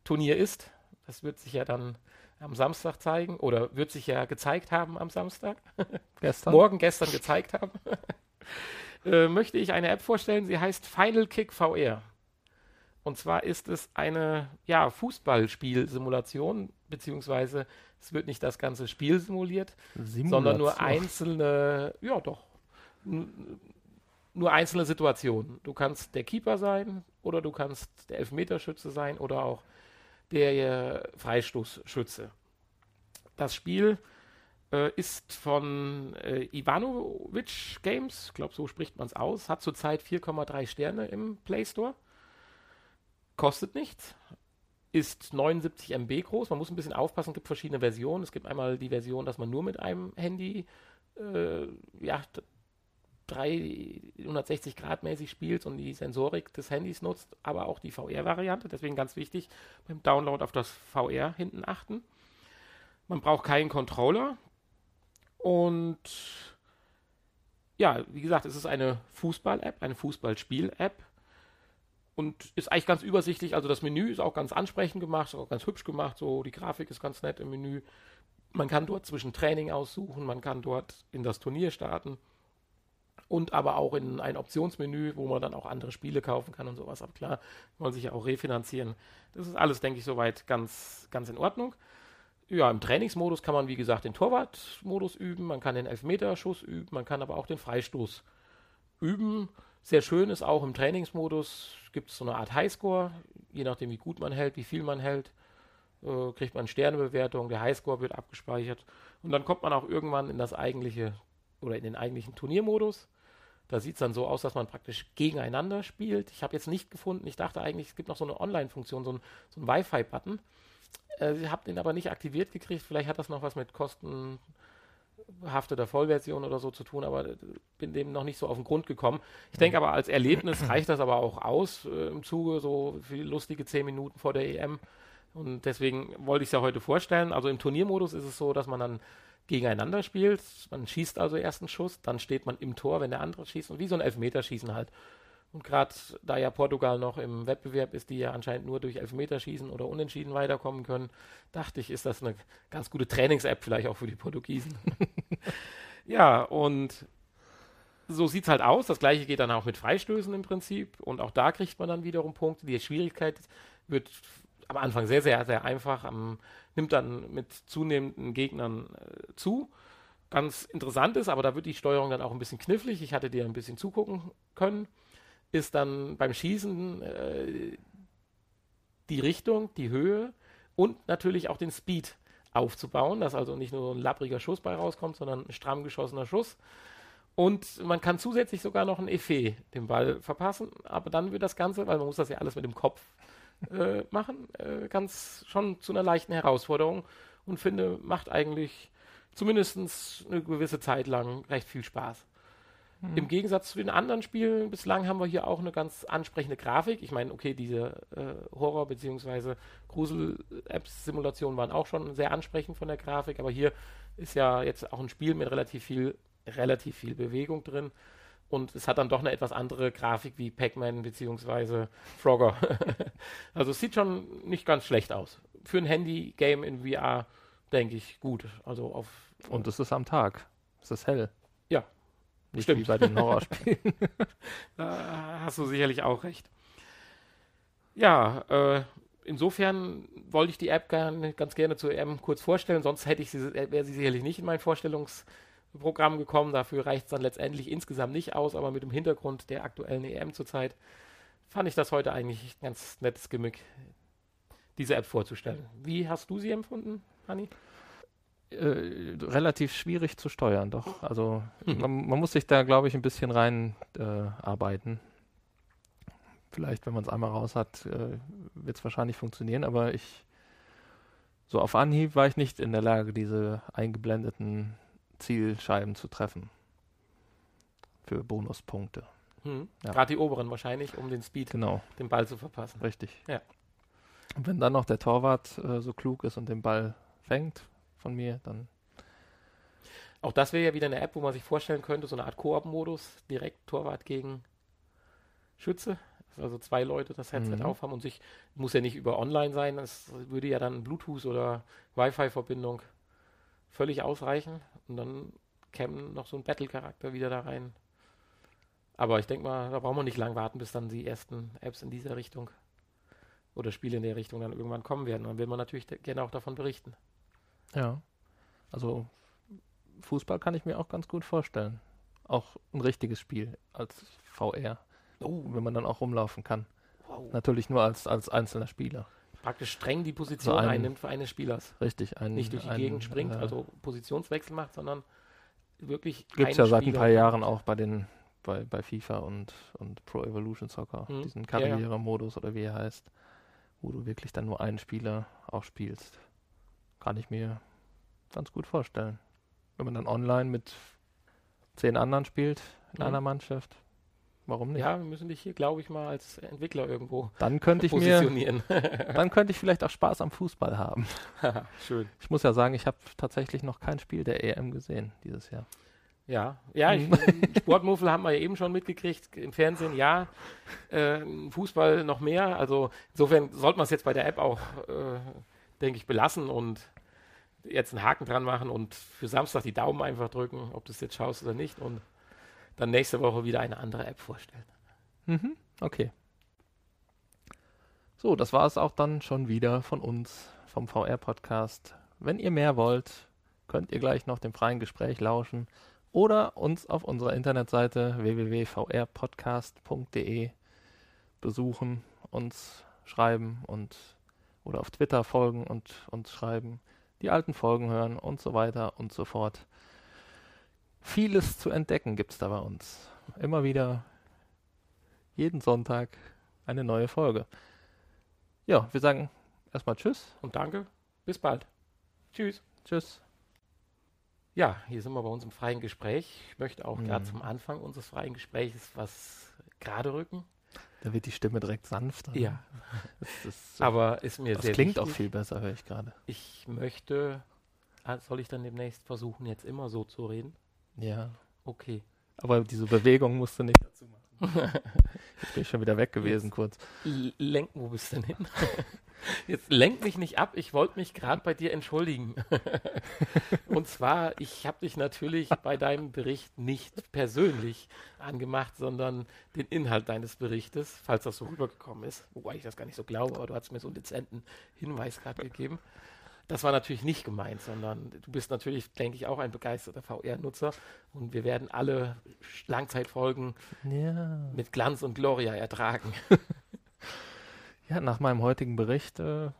Turnier ist, das wird sich ja dann am Samstag zeigen oder wird sich ja gezeigt haben am Samstag. Gestern? Morgen, gestern gezeigt haben. äh, möchte ich eine App vorstellen. Sie heißt Final Kick VR. Und zwar ist es eine ja, Fußballspielsimulation, beziehungsweise es wird nicht das ganze Spiel simuliert, Simulation. sondern nur einzelne, ja doch, nur einzelne Situationen. Du kannst der Keeper sein oder du kannst der Elfmeterschütze sein oder auch der Freistoßschütze. Das Spiel äh, ist von äh, Ivanovic Games, ich glaube, so spricht man es aus, hat zurzeit 4,3 Sterne im Play Store kostet nichts, ist 79 MB groß. Man muss ein bisschen aufpassen, es gibt verschiedene Versionen. Es gibt einmal die Version, dass man nur mit einem Handy äh, ja, 360 Grad mäßig spielt und die Sensorik des Handys nutzt, aber auch die VR-Variante. Deswegen ganz wichtig, beim Download auf das VR hinten achten. Man braucht keinen Controller. Und ja, wie gesagt, es ist eine Fußball-App, eine Fußballspiel-App und ist eigentlich ganz übersichtlich. Also das Menü ist auch ganz ansprechend gemacht, ist auch ganz hübsch gemacht. So die Grafik ist ganz nett im Menü. Man kann dort zwischen Training aussuchen, man kann dort in das Turnier starten und aber auch in ein Optionsmenü, wo man dann auch andere Spiele kaufen kann und sowas. Aber klar, wollen sich ja auch refinanzieren. Das ist alles, denke ich, soweit ganz, ganz in Ordnung. Ja, im Trainingsmodus kann man, wie gesagt, den Torwartmodus üben, man kann den Elfmeterschuss üben, man kann aber auch den Freistoß üben. Sehr schön ist auch im Trainingsmodus, gibt es so eine Art Highscore, je nachdem wie gut man hält, wie viel man hält, äh, kriegt man Sternebewertung, der Highscore wird abgespeichert und dann kommt man auch irgendwann in das eigentliche oder in den eigentlichen Turniermodus. Da sieht es dann so aus, dass man praktisch gegeneinander spielt. Ich habe jetzt nicht gefunden, ich dachte eigentlich, es gibt noch so eine Online-Funktion, so ein, so ein Wi-Fi-Button. Äh, ich habe den aber nicht aktiviert gekriegt. Vielleicht hat das noch was mit Kosten hafteter Vollversion oder so zu tun, aber bin dem noch nicht so auf den Grund gekommen. Ich denke aber als Erlebnis reicht das aber auch aus äh, im Zuge, so für lustige zehn Minuten vor der EM. Und deswegen wollte ich es ja heute vorstellen. Also im Turniermodus ist es so, dass man dann gegeneinander spielt. Man schießt also erst einen Schuss, dann steht man im Tor, wenn der andere schießt. Und wie so ein Elfmeterschießen halt. Und gerade da ja Portugal noch im Wettbewerb ist, die ja anscheinend nur durch Elfmeterschießen oder Unentschieden weiterkommen können, dachte ich, ist das eine ganz gute Trainings-App vielleicht auch für die Portugiesen. ja, und so sieht es halt aus. Das gleiche geht dann auch mit Freistößen im Prinzip. Und auch da kriegt man dann wiederum Punkte. Die Schwierigkeit wird am Anfang sehr, sehr, sehr einfach. Am, nimmt dann mit zunehmenden Gegnern äh, zu. Ganz interessant ist, aber da wird die Steuerung dann auch ein bisschen knifflig. Ich hatte dir ein bisschen zugucken können ist dann beim Schießen äh, die Richtung, die Höhe und natürlich auch den Speed aufzubauen, dass also nicht nur ein lappriger Schuss bei rauskommt, sondern ein stramm geschossener Schuss. Und man kann zusätzlich sogar noch ein Effet dem Ball verpassen, aber dann wird das Ganze, weil man muss das ja alles mit dem Kopf äh, machen, äh, ganz schon zu einer leichten Herausforderung und finde, macht eigentlich zumindest eine gewisse Zeit lang recht viel Spaß. Mhm. Im Gegensatz zu den anderen Spielen bislang haben wir hier auch eine ganz ansprechende Grafik. Ich meine, okay, diese äh, Horror- bzw. Grusel-Apps-Simulationen waren auch schon sehr ansprechend von der Grafik, aber hier ist ja jetzt auch ein Spiel mit relativ viel, relativ viel Bewegung drin. Und es hat dann doch eine etwas andere Grafik wie Pac-Man bzw. Frogger. also es sieht schon nicht ganz schlecht aus. Für ein Handy-Game in VR denke ich gut. Also auf Und es ist am Tag. Es ist hell. Ja. Nicht Stimmt. wie bei den Horrorspielen. da hast du sicherlich auch recht. Ja, äh, insofern wollte ich die App gern, ganz gerne zur EM kurz vorstellen, sonst hätte ich sie, wäre sie sicherlich nicht in mein Vorstellungsprogramm gekommen. Dafür reicht es dann letztendlich insgesamt nicht aus, aber mit dem Hintergrund der aktuellen EM zurzeit fand ich das heute eigentlich ein ganz nettes Gimmick, diese App vorzustellen. Wie hast du sie empfunden, Hanni? Äh, relativ schwierig zu steuern, doch. Also mhm. man, man, muss sich da, glaube ich, ein bisschen rein äh, arbeiten. Vielleicht, wenn man es einmal raus hat, äh, wird es wahrscheinlich funktionieren, aber ich so auf Anhieb war ich nicht in der Lage, diese eingeblendeten Zielscheiben zu treffen. Für Bonuspunkte. Hm. Ja. Gerade die oberen wahrscheinlich, um den Speed, genau. den Ball zu verpassen. Richtig. Ja. Und wenn dann noch der Torwart äh, so klug ist und den Ball fängt von mir, dann. Auch das wäre ja wieder eine App, wo man sich vorstellen könnte, so eine Art Koop-Modus, direkt Torwart gegen Schütze. Also zwei Leute das Headset mhm. aufhaben und sich, muss ja nicht über online sein, es würde ja dann Bluetooth oder Wi-Fi-Verbindung völlig ausreichen und dann käme noch so ein Battle-Charakter wieder da rein. Aber ich denke mal, da brauchen wir nicht lang warten, bis dann die ersten Apps in dieser Richtung oder Spiele in der Richtung dann irgendwann kommen werden. Dann will man natürlich gerne auch davon berichten. Ja. Also Fußball kann ich mir auch ganz gut vorstellen. Auch ein richtiges Spiel als VR. Oh. Wenn man dann auch rumlaufen kann. Wow. Natürlich nur als, als einzelner Spieler. Praktisch streng die Position also ein, einnimmt für eines Spielers. Richtig. Ein, Nicht durch die ein, Gegend springt, äh, also Positionswechsel macht, sondern wirklich Gibt es ja seit ein paar Jahren auch bei den bei, bei FIFA und, und Pro Evolution Soccer, hm. diesen Karrieremodus ja, ja. oder wie er heißt, wo du wirklich dann nur einen Spieler auch spielst. Kann ich mir ganz gut vorstellen. Wenn man dann online mit zehn anderen spielt in mhm. einer Mannschaft, warum nicht? Ja, wir müssen dich hier, glaube ich, mal als Entwickler irgendwo dann könnte ich positionieren. Mir, dann könnte ich vielleicht auch Spaß am Fußball haben. Schön. Ich muss ja sagen, ich habe tatsächlich noch kein Spiel der EM gesehen dieses Jahr. Ja, ja, ich, Sportmuffel haben wir ja eben schon mitgekriegt, im Fernsehen ja, äh, Fußball noch mehr. Also insofern sollte man es jetzt bei der App auch, äh, denke ich, belassen und jetzt einen Haken dran machen und für Samstag die Daumen einfach drücken, ob du es jetzt schaust oder nicht und dann nächste Woche wieder eine andere App vorstellen. Mhm, okay. So, das war es auch dann schon wieder von uns, vom VR-Podcast. Wenn ihr mehr wollt, könnt ihr gleich noch dem freien Gespräch lauschen oder uns auf unserer Internetseite www.vrpodcast.de besuchen, uns schreiben und oder auf Twitter folgen und uns schreiben die alten Folgen hören und so weiter und so fort. Vieles zu entdecken gibt es da bei uns. Immer wieder jeden Sonntag eine neue Folge. Ja, wir sagen erstmal Tschüss. Und danke. Bis bald. Tschüss. Tschüss. Ja, hier sind wir bei uns im freien Gespräch. Ich möchte auch mhm. gerade zum Anfang unseres freien Gesprächs was gerade rücken. Da wird die Stimme direkt sanfter. Ja. So, Aber ist mir das sehr klingt wichtig. auch viel besser, höre ich gerade. Ich möchte, ah, soll ich dann demnächst versuchen, jetzt immer so zu reden? Ja. Okay. Aber diese Bewegung musst du nicht dazu machen. Jetzt bin ich schon wieder weg gewesen, jetzt kurz. Lenken, wo bist du denn hin? Jetzt lenk mich nicht ab, ich wollte mich gerade bei dir entschuldigen. Und zwar, ich habe dich natürlich bei deinem Bericht nicht persönlich angemacht, sondern den Inhalt deines Berichtes, falls das so rübergekommen ist, wobei ich das gar nicht so glaube, aber du hast mir so einen dezenten Hinweis gerade gegeben. Das war natürlich nicht gemeint, sondern du bist natürlich, denke ich, auch ein begeisterter VR-Nutzer und wir werden alle Langzeitfolgen ja. mit Glanz und Gloria ertragen. Ja, nach meinem heutigen Bericht äh,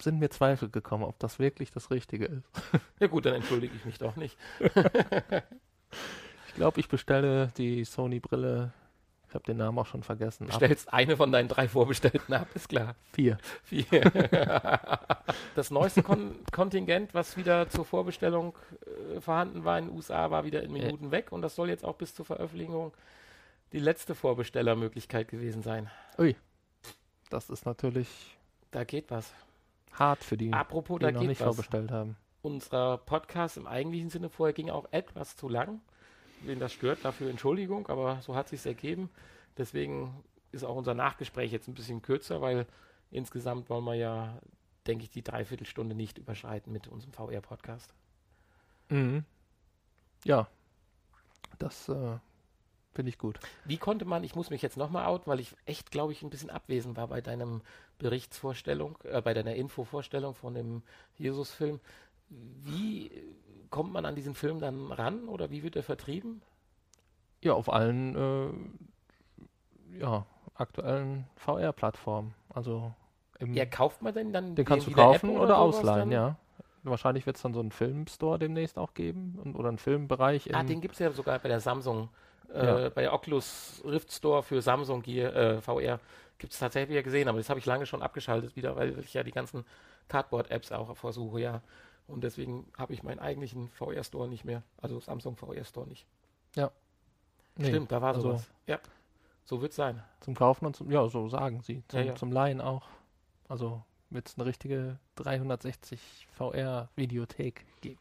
sind mir Zweifel gekommen, ob das wirklich das Richtige ist. Ja gut, dann entschuldige ich mich doch nicht. ich glaube, ich bestelle die Sony-Brille Ich habe den Namen auch schon vergessen. Du stellst eine von deinen drei vorbestellten ab, ist klar. Vier. Vier. das neueste Kon Kontingent, was wieder zur Vorbestellung äh, vorhanden war in den USA, war wieder in Minuten äh. weg und das soll jetzt auch bis zur Veröffentlichung die letzte Vorbestellermöglichkeit gewesen sein. Ui. Das ist natürlich. Da geht was. Hart für die, Apropos, die da noch nicht was. vorbestellt haben. Unser Podcast im eigentlichen Sinne vorher ging auch etwas zu lang. Wen das stört, dafür Entschuldigung, aber so hat sich ergeben. Deswegen ist auch unser Nachgespräch jetzt ein bisschen kürzer, weil insgesamt wollen wir ja, denke ich, die Dreiviertelstunde nicht überschreiten mit unserem VR-Podcast. Mhm. Ja, das äh, finde ich gut. Wie konnte man, ich muss mich jetzt nochmal outen, weil ich echt, glaube ich, ein bisschen abwesend war bei deinem Berichtsvorstellung, äh, bei deiner Infovorstellung von dem Jesus-Film. Wie kommt man an diesen Film dann ran oder wie wird er vertrieben? Ja, auf allen äh, ja, aktuellen VR-Plattformen. Also ja, kauft man denn dann den kannst du kaufen oder, oder ausleihen, dann? ja. Wahrscheinlich wird es dann so einen Filmstore demnächst auch geben und, oder einen Filmbereich. Ah, den gibt es ja sogar bei der Samsung, äh, ja. bei der Oculus Rift Store für Samsung Gear, äh, VR. Gibt es tatsächlich ja gesehen, aber das habe ich lange schon abgeschaltet wieder, weil ich ja die ganzen Cardboard-Apps auch versuche, ja. Und deswegen habe ich meinen eigentlichen VR-Store nicht mehr, also Samsung VR-Store nicht. Ja. Nee, Stimmt, da war also sowas. Ja. So wird es sein. Zum Kaufen und zum, ja, so sagen sie. Zum, ja, ja. zum Leihen auch. Also wird es eine richtige 360 VR-Videothek geben.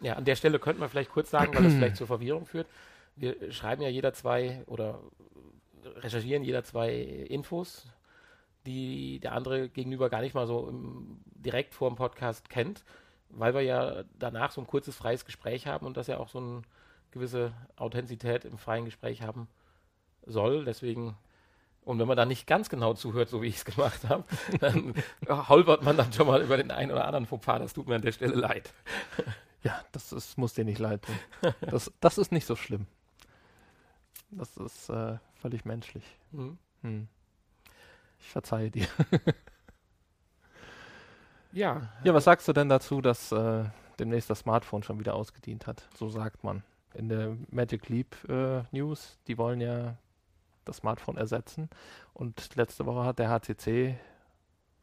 Ja, an der Stelle könnten wir vielleicht kurz sagen, weil das vielleicht zur Verwirrung führt. Wir schreiben ja jeder zwei oder recherchieren jeder zwei Infos, die der andere gegenüber gar nicht mal so im, direkt vor dem Podcast kennt, weil wir ja danach so ein kurzes freies Gespräch haben und das ja auch so eine gewisse Authentizität im freien Gespräch haben soll. Deswegen, und wenn man da nicht ganz genau zuhört, so wie ich es gemacht habe, dann holpert man dann schon mal über den einen oder anderen Fauxpas. Das tut mir an der Stelle leid. Ja, das ist, muss dir nicht leid tun. Das, das ist nicht so schlimm. Das ist äh, völlig menschlich. Mhm. Hm. Ich verzeihe dir. Ja. Ja, was sagst du denn dazu, dass äh, demnächst das Smartphone schon wieder ausgedient hat? So sagt man. In der Magic Leap äh, News, die wollen ja das Smartphone ersetzen. Und letzte Woche hat der HTC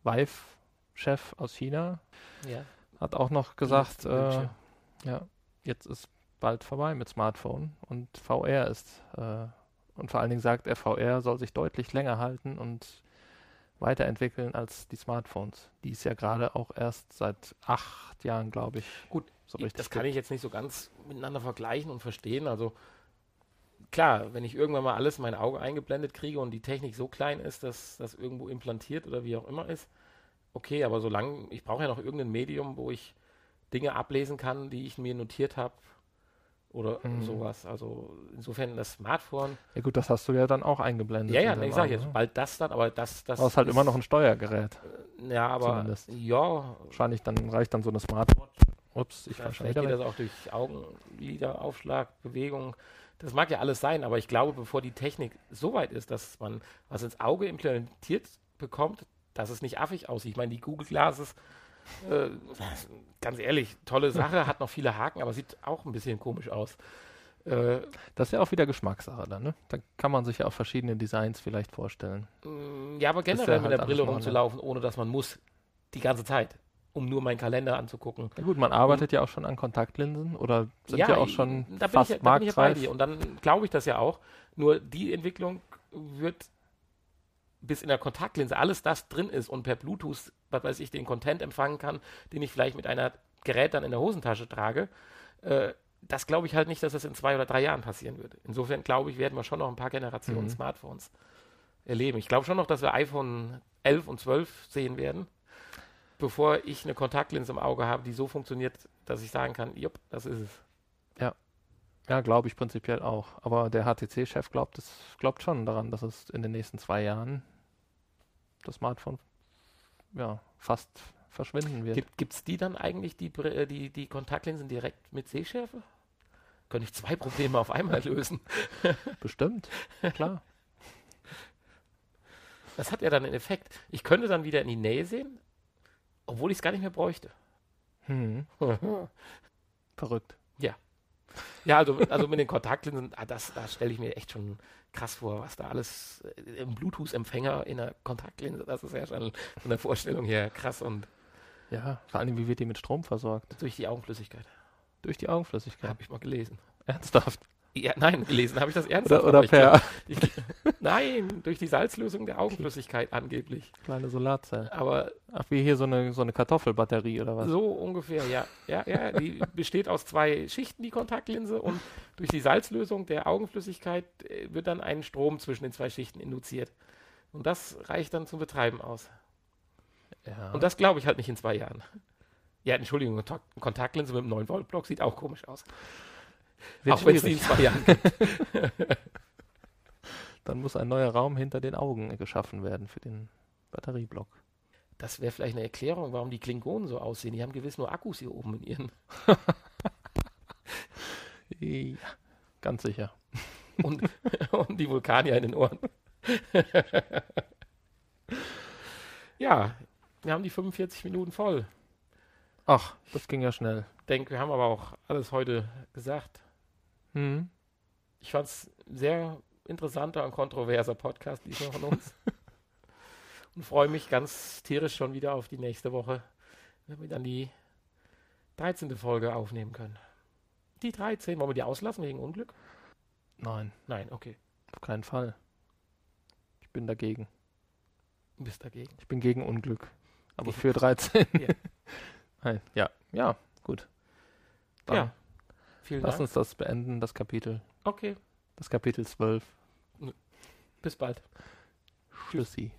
Vive-Chef aus China ja. hat auch noch gesagt, äh, ja, jetzt ist bald vorbei mit Smartphone und VR ist äh, und vor allen Dingen sagt er, VR soll sich deutlich länger halten und weiterentwickeln als die Smartphones, die es ja gerade auch erst seit acht Jahren, glaube ich. Gut, so ich, das kann ich jetzt nicht so ganz miteinander vergleichen und verstehen. Also klar, wenn ich irgendwann mal alles in mein Auge eingeblendet kriege und die Technik so klein ist, dass das irgendwo implantiert oder wie auch immer ist, okay, aber solange, ich brauche ja noch irgendein Medium, wo ich Dinge ablesen kann, die ich mir notiert habe oder mhm. sowas. Also insofern das Smartphone. Ja gut, das hast du ja dann auch eingeblendet. Ja, ja, nee, ich sage jetzt ne? bald das dann, aber das, das. Aber es ist halt immer noch ein Steuergerät. Ja, aber zumindest. ja. Wahrscheinlich dann reicht dann so eine Smartwatch. Ups, ich ja, Vielleicht geht das auch durch Augenlideraufschlag, Bewegung. Das mag ja alles sein, aber ich glaube, bevor die Technik so weit ist, dass man was ins Auge implementiert bekommt, dass es nicht affig aussieht. Ich meine, die Google Glasses, äh, ganz ehrlich, tolle Sache, hat noch viele Haken, aber sieht auch ein bisschen komisch aus. Äh, das ist ja auch wieder Geschmackssache dann, ne? Da kann man sich ja auch verschiedene Designs vielleicht vorstellen. Mm, ja, aber generell ja mit halt der Brille rumzulaufen, ohne dass man muss, die ganze Zeit um nur meinen Kalender anzugucken. Ja gut, man arbeitet und, ja auch schon an Kontaktlinsen oder sind ja, ja auch schon da fast ich, da bin ich bei dir. Und dann glaube ich das ja auch. Nur die Entwicklung wird bis in der Kontaktlinse alles das drin ist und per Bluetooth, was weiß ich, den Content empfangen kann, den ich vielleicht mit einer Gerät dann in der Hosentasche trage, äh, das glaube ich halt nicht, dass das in zwei oder drei Jahren passieren würde. Insofern glaube ich, werden wir schon noch ein paar Generationen mhm. Smartphones erleben. Ich glaube schon noch, dass wir iPhone 11 und 12 sehen werden bevor ich eine Kontaktlinse im Auge habe, die so funktioniert, dass ich sagen kann, jupp, das ist es. Ja. Glaube ich prinzipiell auch. Aber der HTC-Chef glaubt, glaubt schon daran, dass es in den nächsten zwei Jahren das Smartphone ja, fast verschwinden wird. Gibt es die dann eigentlich, die, äh, die, die Kontaktlinsen direkt mit Sehschärfe? Könnte ich zwei Probleme auf einmal lösen? Bestimmt, klar. Das hat ja dann einen Effekt. Ich könnte dann wieder in die Nähe sehen, obwohl ich es gar nicht mehr bräuchte. Hm. Verrückt. Ja. Ja, also, also mit den Kontaktlinsen, ah, das, da stelle ich mir echt schon krass vor, was da alles äh, im Bluetooth-Empfänger in der Kontaktlinse, das ist ja schon von der Vorstellung her krass und Ja, vor allem, wie wird die mit Strom versorgt? durch die Augenflüssigkeit. Durch die Augenflüssigkeit. Habe ich mal gelesen. Ernsthaft? Ja, nein, gelesen habe ich das ernsthaft. Oder, oder ich per glaub, ich, Nein, durch die Salzlösung der Augenflüssigkeit angeblich. kleine Solarzelle. Aber Ach, wie hier so eine, so eine Kartoffelbatterie oder was? so ungefähr, ja. Ja, ja, die besteht aus zwei Schichten, die Kontaktlinse, und durch die Salzlösung der Augenflüssigkeit äh, wird dann ein Strom zwischen den zwei Schichten induziert. Und das reicht dann zum Betreiben aus. Ja. Und das glaube ich halt nicht in zwei Jahren. Ja, Entschuldigung, Kontak- Kontaktlinse mit einem 9-Volt-Block sieht auch komisch aus. Wird auch wenn es die in zwei Jahren gibt. Dann muss ein neuer Raum hinter den Augen geschaffen werden für den Batterieblock. Das wäre vielleicht eine Erklärung, warum die Klingonen so aussehen. Die haben gewiss nur Akkus hier oben in ihren. Ja, ganz sicher. Und, und die Vulkanier in den Ohren. ja, wir haben die 45 Minuten voll. Ach, das ging ja schnell. Ich denke, wir haben aber auch alles heute gesagt. Hm. Ich fand es sehr interessanter und kontroverser Podcast diesmal von uns. und freue mich ganz tierisch schon wieder auf die nächste Woche, wenn wir dann die 13. Folge aufnehmen können. Die 13, wollen wir die auslassen wegen Unglück? Nein, Nein, okay. auf keinen Fall. Ich bin dagegen. Du bist dagegen. Ich bin gegen Unglück. Aber Gegen- für 13. Ja. Nein, ja, ja, gut. Dann Ja, Vielen lass Dank. uns das beenden, das Kapitel. Okay, Das Kapitel 12. bis bald. Tschüssi.